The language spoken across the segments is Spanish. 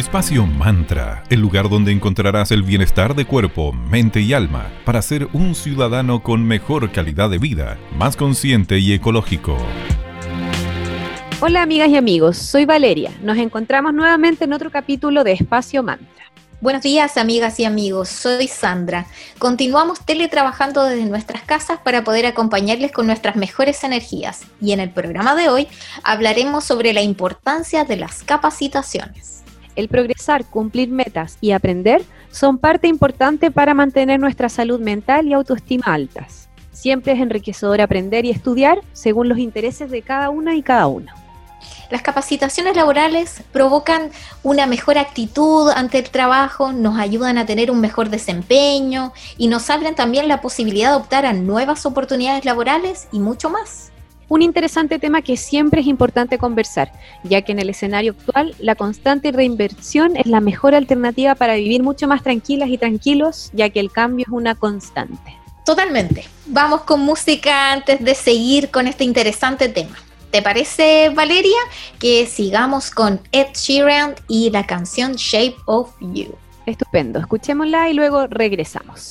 Espacio Mantra, el lugar donde encontrarás el bienestar de cuerpo, mente y alma para ser un ciudadano con mejor calidad de vida, más consciente y ecológico. Hola amigas y amigos, soy Valeria. Nos encontramos nuevamente en otro capítulo de Espacio Mantra. Buenos días amigas y amigos, soy Sandra. Continuamos teletrabajando desde nuestras casas para poder acompañarles con nuestras mejores energías y en el programa de hoy hablaremos sobre la importancia de las capacitaciones. El progresar, cumplir metas y aprender son parte importante para mantener nuestra salud mental y autoestima altas. Siempre es enriquecedor aprender y estudiar según los intereses de cada una y cada uno. Las capacitaciones laborales provocan una mejor actitud ante el trabajo, nos ayudan a tener un mejor desempeño y nos abren también la posibilidad de optar a nuevas oportunidades laborales y mucho más. Un interesante tema que siempre es importante conversar, ya que en el escenario actual la constante reinversión es la mejor alternativa para vivir mucho más tranquilas y tranquilos, ya que el cambio es una constante. Totalmente. Vamos con música antes de seguir con este interesante tema. ¿Te parece, Valeria, que sigamos con Ed Sheeran y la canción Shape of You? Estupendo, escuchémosla y luego regresamos.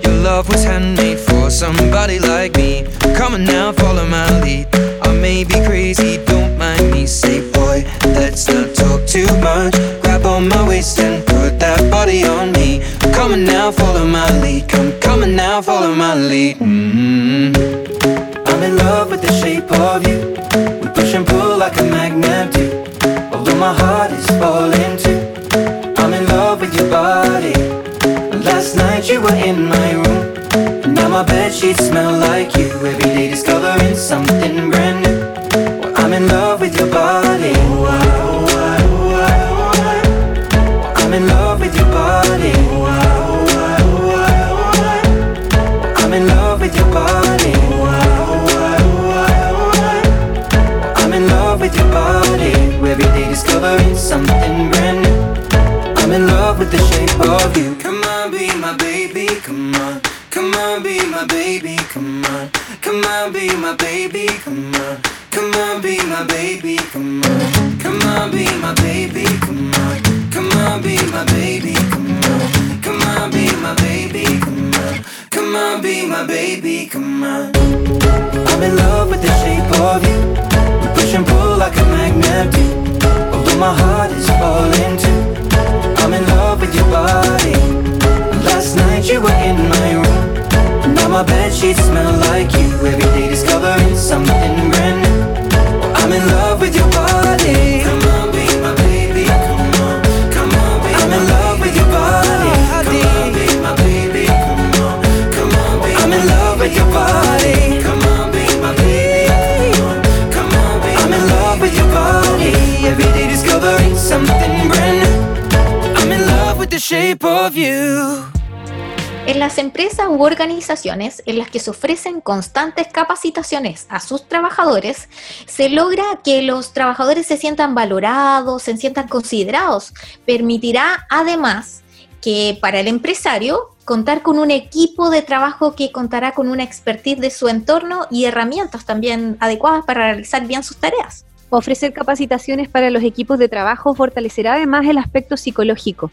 Las empresas u organizaciones en las que se ofrecen constantes capacitaciones a sus trabajadores, se logra que los trabajadores se sientan valorados, se sientan considerados. Permitirá además que para el empresario contar con un equipo de trabajo que contará con una expertise de su entorno y herramientas también adecuadas para realizar bien sus tareas. Ofrecer capacitaciones para los equipos de trabajo fortalecerá además el aspecto psicológico.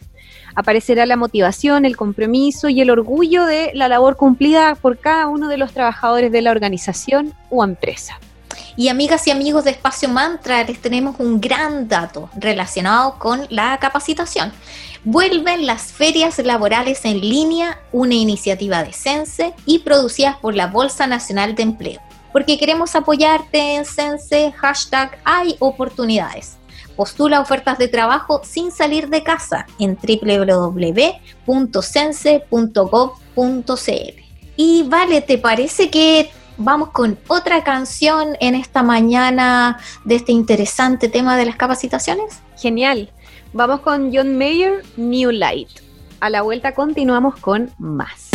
Aparecerá la motivación, el compromiso y el orgullo de la labor cumplida por cada uno de los trabajadores de la organización o empresa. Y amigas y amigos de Espacio Mantra, les tenemos un gran dato relacionado con la capacitación. Vuelven las ferias laborales en línea, una iniciativa de Sense y producidas por la Bolsa Nacional de Empleo porque queremos apoyarte en Sense, hashtag hay oportunidades. Postula ofertas de trabajo sin salir de casa en www.sense.gov.cl. Y vale, ¿te parece que vamos con otra canción en esta mañana de este interesante tema de las capacitaciones? Genial. Vamos con John Mayer, New Light. A la vuelta continuamos con más.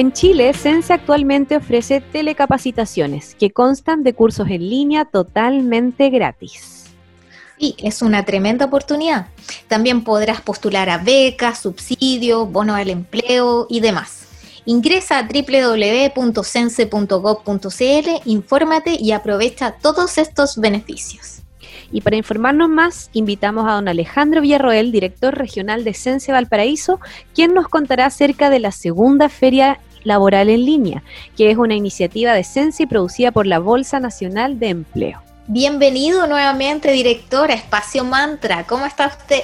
En Chile, Sense actualmente ofrece telecapacitaciones que constan de cursos en línea totalmente gratis. Sí, es una tremenda oportunidad. También podrás postular a becas, subsidios, bonos al empleo y demás. Ingresa a www.sense.gov.cl, infórmate y aprovecha todos estos beneficios. Y para informarnos más, invitamos a don Alejandro Villarroel, director regional de Sense Valparaíso, quien nos contará acerca de la segunda feria laboral en línea, que es una iniciativa de Sense producida por la Bolsa Nacional de Empleo. Bienvenido nuevamente, director, a Espacio Mantra. ¿Cómo está usted?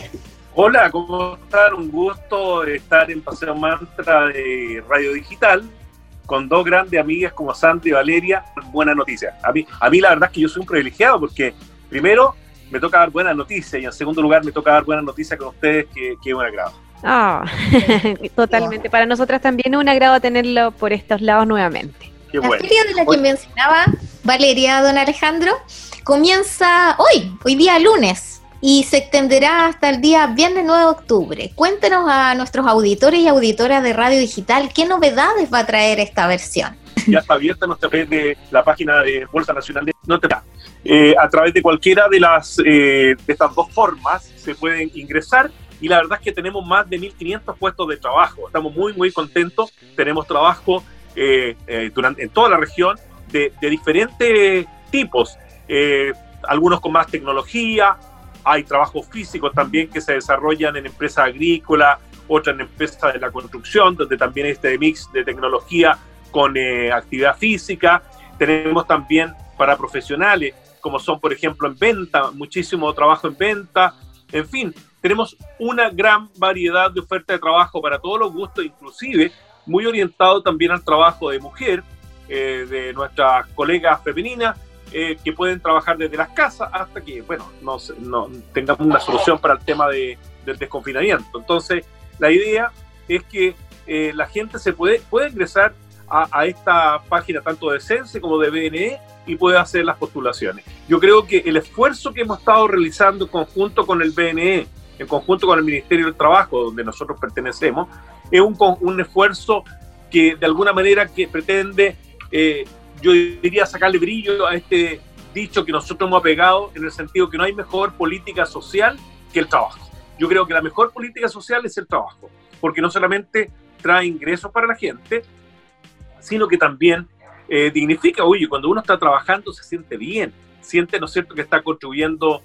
Hola, ¿cómo están? Un gusto estar en Paseo Mantra de Radio Digital con dos grandes amigas como Sandra y Valeria. Buena noticia. A mí, a mí la verdad es que yo soy un privilegiado porque primero me toca dar buenas noticias y en segundo lugar me toca dar buenas noticias con ustedes, que, que es un agrado. Ah, totalmente. Para nosotras también es un agrado tenerlo por estos lados nuevamente. Qué la feria de la que mencionaba Valeria, don Alejandro, comienza hoy, hoy día lunes, y se extenderá hasta el día viernes 9 de octubre. Cuéntenos a nuestros auditores y auditoras de Radio Digital qué novedades va a traer esta versión. Ya está abierta nuestra red de la página de Bolsa Nacional de Notera. Eh, a través de cualquiera de, las, eh, de estas dos formas se pueden ingresar y la verdad es que tenemos más de 1.500 puestos de trabajo. Estamos muy, muy contentos. Tenemos trabajo eh, durante, en toda la región de, de diferentes tipos, algunos con más tecnología, hay trabajos físicos también que se desarrollan en empresas agrícolas, otras en empresas de la construcción, donde también este mix de tecnología con eh, actividad física. Tenemos también para profesionales, como son, por ejemplo, en venta, muchísimo trabajo en venta. En fin, tenemos una gran variedad de ofertas de trabajo para todos los gustos, inclusive muy orientado también al trabajo de mujer, eh, de nuestras colegas femeninas, eh, que pueden trabajar desde las casas hasta que, bueno, no, tengamos una solución para el tema de, del desconfinamiento. Entonces, la idea es que eh, la gente se puede, puede ingresar a, a, esta página tanto de Sense como de BNE y puede hacer las postulaciones. Yo creo que el esfuerzo que hemos estado realizando en conjunto con el BNE, en conjunto con el Ministerio del Trabajo, donde nosotros pertenecemos, es un, un esfuerzo que de alguna manera que pretende eh, yo diría sacarle brillo a este dicho que nosotros hemos apegado en el sentido que no hay mejor política social que el trabajo. Yo creo que la mejor política social es el trabajo, porque no solamente trae ingresos para la gente, sino que también eh, dignifica, oye, cuando uno está trabajando se siente bien, siente, ¿no es cierto?, que está contribuyendo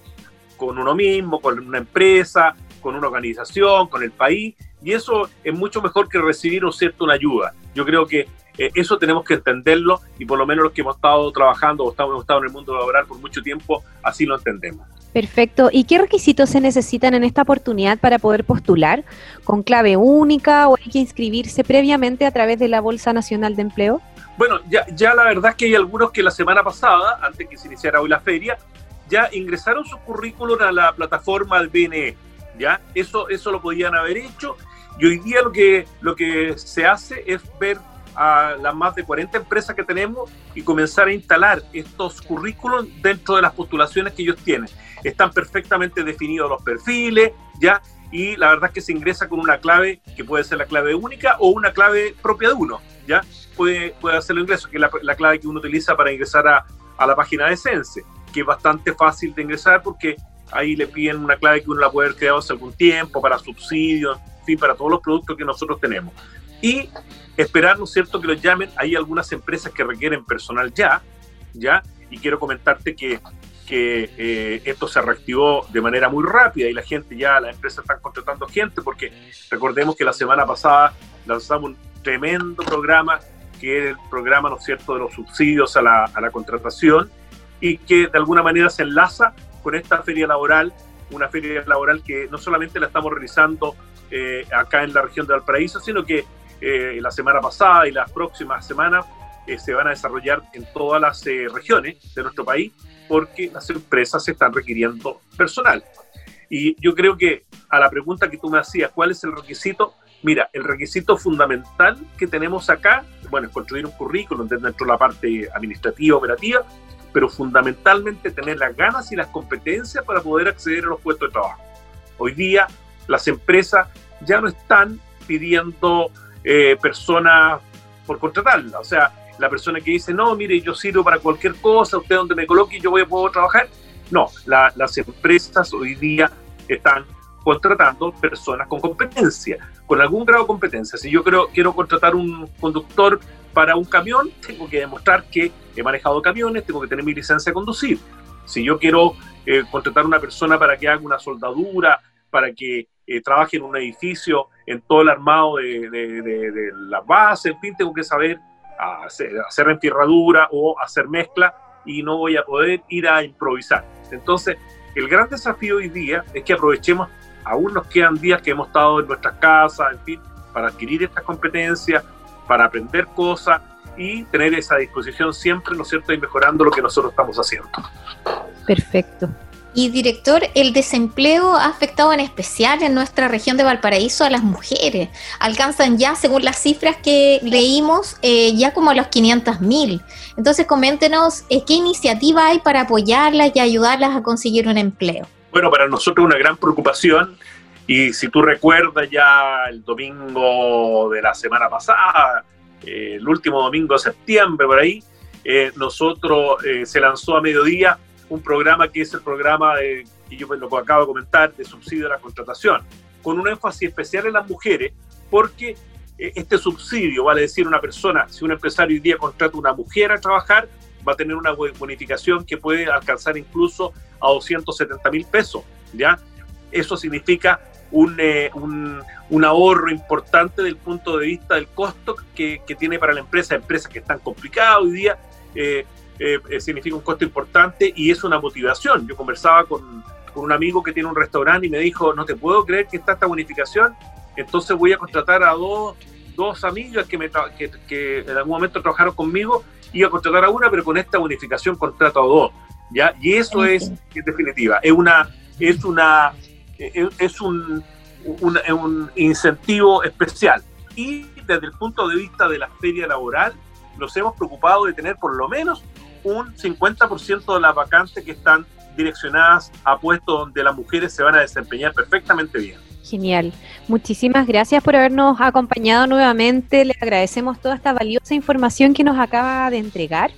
con uno mismo, con una empresa, con una organización, con el país, y eso es mucho mejor que recibir, ¿no es cierto?, una ayuda. Yo creo que eh, eso tenemos que entenderlo y por lo menos los que hemos estado trabajando o hemos estado en el mundo laboral por mucho tiempo, así lo entendemos. Perfecto. ¿Y qué requisitos se necesitan en esta oportunidad para poder postular? ¿Con clave única o hay que inscribirse previamente a través de la Bolsa Nacional de Empleo? Bueno, ya, ya la verdad es que hay algunos que la semana pasada, antes que se iniciara hoy la feria, ya ingresaron su currículum a la plataforma del BNE. ¿ya? Eso, eso lo podían haber hecho. Y hoy día lo que, lo que se hace es ver a las más de 40 empresas que tenemos y comenzar a instalar estos currículos dentro de las postulaciones que ellos tienen. Están perfectamente definidos los perfiles, ¿ya? Y la verdad es que se ingresa con una clave que puede ser la clave única o una clave propia de uno, ¿ya? Puede, puede hacer el ingreso, que es la, clave que uno utiliza para ingresar a, a la página de Sense, que es bastante fácil de ingresar porque ahí le piden una clave que uno la puede haber creado hace algún tiempo para subsidios, en fin, para todos los productos que nosotros tenemos. Y esperar, ¿no es cierto?, que los llamen. Hay algunas empresas que requieren personal ya, ¿ya? Y quiero comentarte que, que eh, esto se reactivó de manera muy rápida y la gente ya, las empresas están contratando gente porque recordemos que la semana pasada lanzamos un tremendo programa que es el programa, ¿no es cierto?, de los subsidios a la, a la contratación y que de alguna manera se enlaza con esta feria laboral, una feria laboral que no solamente la estamos realizando eh, acá en la región de Valparaíso, sino que eh, la semana pasada y las próximas semanas eh, se van a desarrollar en todas las eh, regiones de nuestro país porque las empresas están requiriendo personal. Y yo creo que a la pregunta que tú me hacías, ¿cuál es el requisito? Mira, el requisito fundamental que tenemos acá, bueno, es construir un currículum dentro de la parte administrativa, operativa, pero fundamentalmente tener las ganas y las competencias para poder acceder a los puestos de trabajo. Hoy día las empresas ya no están pidiendo eh, persona por contratarla. O sea, la persona que dice, no, mire, yo sirvo para cualquier cosa, usted donde me coloque, yo voy a poder trabajar. No, las empresas hoy día están contratando personas con competencia, con algún grado de competencia. Si yo quiero contratar un conductor para un camión, tengo que demostrar que he manejado camiones, tengo que tener mi licencia de conducir. Si yo quiero eh, contratar una persona para que haga una soldadura, para que eh, trabaje en un edificio, en todo el armado de, de, la base, en fin, tengo que saber hacer, hacer o hacer mezcla y no voy a poder ir a improvisar. Entonces, el gran desafío hoy día es que aprovechemos, aún nos quedan días que hemos estado en nuestras casas, en fin, para adquirir estas competencias, para aprender cosas y tener esa disposición siempre, ¿no es cierto?, y mejorando lo que nosotros estamos haciendo. Perfecto. Y director, el desempleo ha afectado en especial en nuestra región de Valparaíso a las mujeres. Alcanzan ya, según las cifras que leímos, eh, ya como a los 500 mil. Entonces, coméntenos eh, qué iniciativa hay para apoyarlas y ayudarlas a conseguir un empleo. Bueno, para nosotros una gran preocupación. Y si tú recuerdas ya el domingo de la semana pasada, eh, el último domingo de septiembre, por ahí, nosotros se lanzó a mediodía un programa que es el programa de, que yo lo acabo de comentar, de subsidio a la contratación, con un énfasis especial en las mujeres, porque eh, este subsidio, vale decir, una persona, si un empresario hoy día contrata a una mujer a trabajar, va a tener una bonificación que puede alcanzar incluso a 270 mil pesos, ¿ya? Eso significa un, eh, un, un, ahorro importante del punto de vista del costo que, que tiene para la empresa, empresas que están complicadas hoy día, eh, eh, eh, significa un costo importante y es una motivación. Yo conversaba con, con, un amigo que tiene un restaurante y me dijo, no te puedo creer que está esta bonificación, entonces voy a contratar a dos, dos amigas que, me que, que, en algún momento trabajaron conmigo, y a contratar a una, pero con esta bonificación contrato a dos. ¿ya? Y eso es, en definitiva, es, una, es, una, es un, un, un incentivo especial. Y desde el punto de vista de la feria laboral, nos hemos preocupado de tener por lo menos un 50% de las vacantes que están direccionadas a puestos donde las mujeres se van a desempeñar perfectamente bien. Genial. Muchísimas gracias por habernos acompañado nuevamente. Le agradecemos toda esta valiosa información que nos acaba de entregar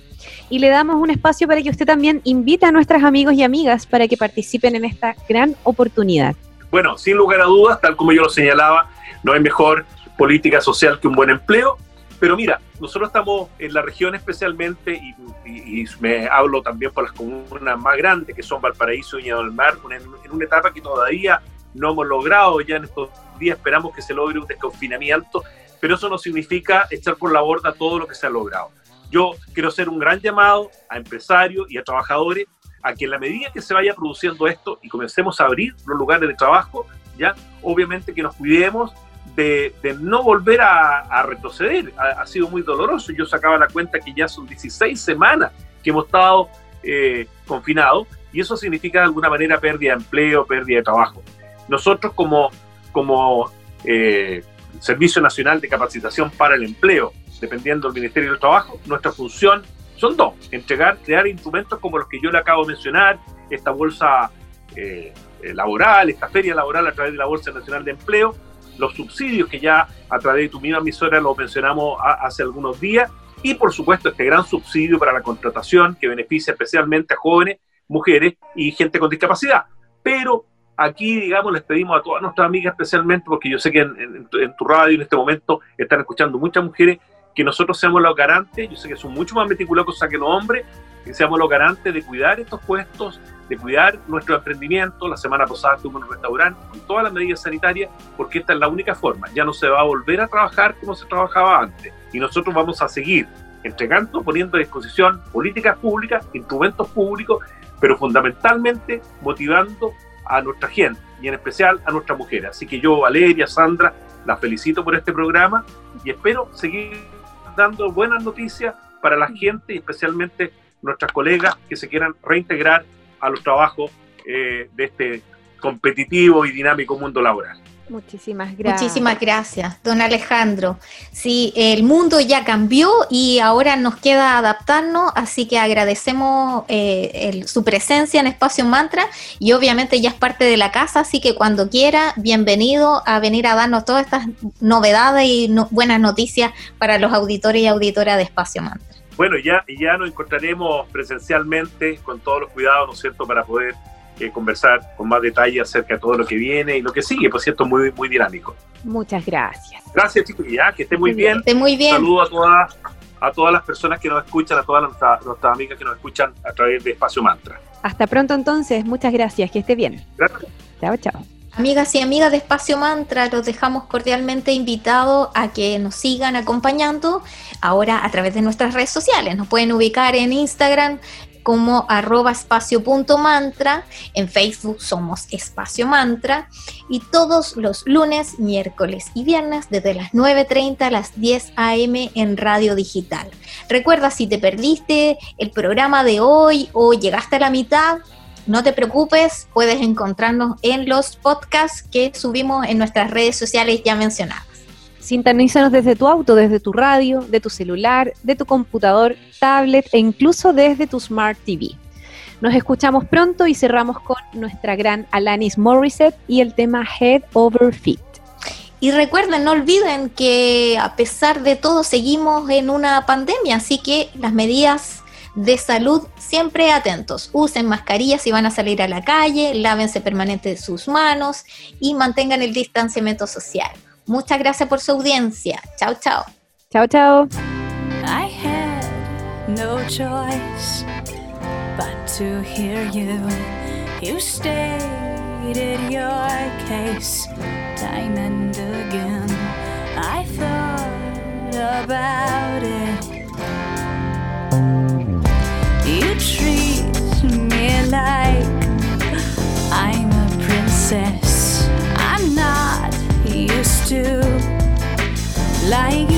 y le damos un espacio para que usted también invite a nuestros amigos y amigas para que participen en esta gran oportunidad. Bueno, sin lugar a dudas, tal como yo lo señalaba, no hay mejor política social que un buen empleo pero mira, nosotros estamos en la región especialmente, y, me hablo también por las comunas más grandes, que son Valparaíso y Viña del Mar, en, una etapa que todavía no hemos logrado, ya en estos días esperamos que se logre un desconfinamiento, pero eso no significa echar por la borda todo lo que se ha logrado. Yo quiero hacer un gran llamado a empresarios y a trabajadores a que en la medida que se vaya produciendo esto y comencemos a abrir los lugares de trabajo, ya obviamente que nos cuidemos de, no volver a, retroceder. Ha, sido muy doloroso. Yo sacaba la cuenta que ya son 16 semanas que hemos estado eh, confinados y eso significa de alguna manera pérdida de empleo, pérdida de trabajo. Nosotros como, como eh, Servicio Nacional de Capacitación para el Empleo, dependiendo del Ministerio del Trabajo, nuestra función son dos, entregar, crear instrumentos como los que yo le acabo de mencionar, esta bolsa eh, laboral, esta feria laboral a través de la Bolsa Nacional de Empleo, los subsidios que ya a través de tu misma emisora lo mencionamos hace algunos días, y por supuesto este gran subsidio para la contratación que beneficia especialmente a jóvenes, mujeres y gente con discapacidad. Pero aquí, digamos, les pedimos a todas nuestras amigas especialmente, porque yo sé que en, tu radio en este momento están escuchando muchas mujeres, que nosotros seamos los garantes, yo sé que son mucho más meticulosos que los hombres, que seamos los garantes de cuidar estos puestos, de cuidar nuestro emprendimiento. La semana pasada estuve en un restaurante con todas las medidas sanitarias, porque esta es la única forma. Ya no se va a volver a trabajar como se trabajaba antes. Y nosotros vamos a seguir entregando, poniendo a disposición políticas públicas, instrumentos públicos, pero fundamentalmente motivando a nuestra gente y en especial a nuestras mujeres. Así que yo, Valeria, Sandra, las felicito por este programa y espero seguir dando buenas noticias para la gente y especialmente nuestras colegas que se quieran reintegrar a los trabajos eh, de este competitivo y dinámico mundo laboral. Muchísimas gracias. Muchísimas gracias, don Alejandro. Sí, el mundo ya cambió y ahora nos queda adaptarnos, así que agradecemos eh, su presencia en Espacio Mantra y obviamente ya es parte de la casa, así que cuando quiera, bienvenido a venir a darnos todas estas novedades y buenas noticias para los auditores y auditoras de Espacio Mantra. Bueno, ya, ya nos encontraremos presencialmente con todos los cuidados, ¿no es cierto?, para poder eh, conversar con más detalle acerca de todo lo que viene y lo que sigue, por cierto, muy, muy dinámico. Muchas gracias. Gracias, chicos, ya, que esté muy bien. Esté muy bien. Saludos a todas, a todas las personas que nos escuchan, a todas nuestras, nuestras amigas que nos escuchan a través de Espacio Mantra. Hasta pronto entonces, muchas gracias, que esté bien. Gracias. Chao, chao. Amigas y amigas de Espacio Mantra, los dejamos cordialmente invitados a que nos sigan acompañando ahora a través de nuestras redes sociales. Nos pueden ubicar en Instagram como arroba espacio.mantra, en Facebook somos Espacio Mantra y todos los lunes, miércoles y viernes desde las 9.30 a las 10 a.m. en Radio Digital. Recuerda, si te perdiste el programa de hoy o llegaste a la mitad, no te preocupes, puedes encontrarnos en los podcasts que subimos en nuestras redes sociales ya mencionadas. Sintonízanos desde tu auto, desde tu radio, de tu celular, de tu computador, tablet e incluso desde tu Smart TV. Nos escuchamos pronto y cerramos con nuestra gran Alanis Morissette y el tema Head Over Feet. Y recuerden, no olviden que a pesar de todo seguimos en una pandemia, así que las medidas de salud siempre atentos. Usen mascarillas si van a salir a la calle, lávense permanente sus manos y mantengan el distanciamiento social. Muchas gracias por su audiencia. Chao, chao. Chao, chao. I had no choice but to hear you. You stated your case time and again. I thought about it. Treat me like I'm a princess. I'm not used to lying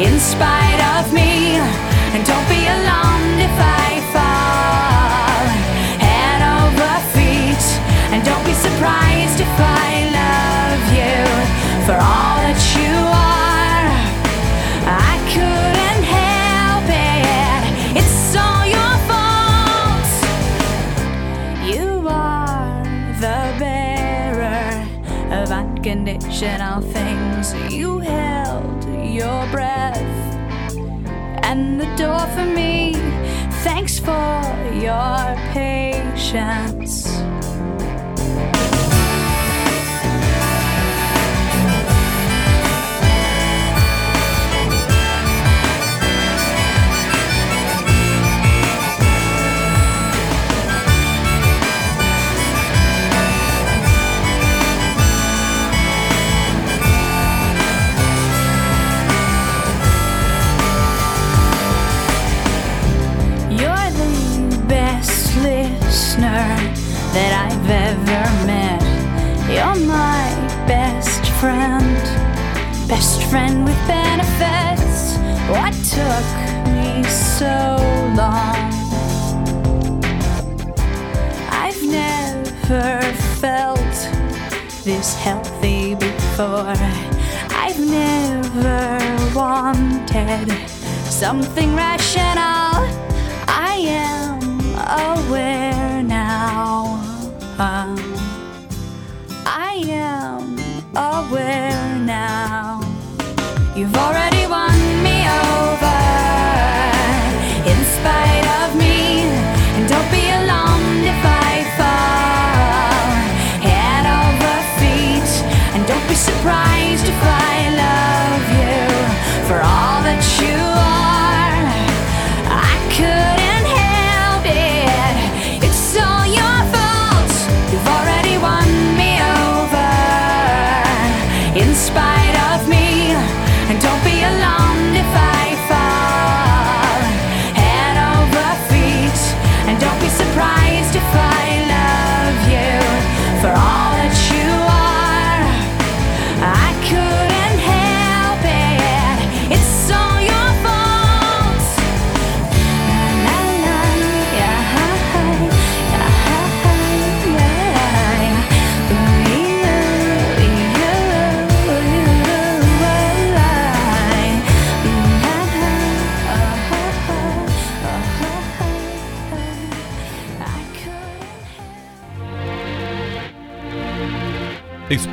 in spite of me. And don't be alarmed if I fall head over feet. And don't be surprised if I love you for all that you are. I couldn't help it. It's all your fault. You are the bearer of unconditional things. And the door for me. Thanks for your patience. Something rational. I am aware now. Um, I am aware now. You've already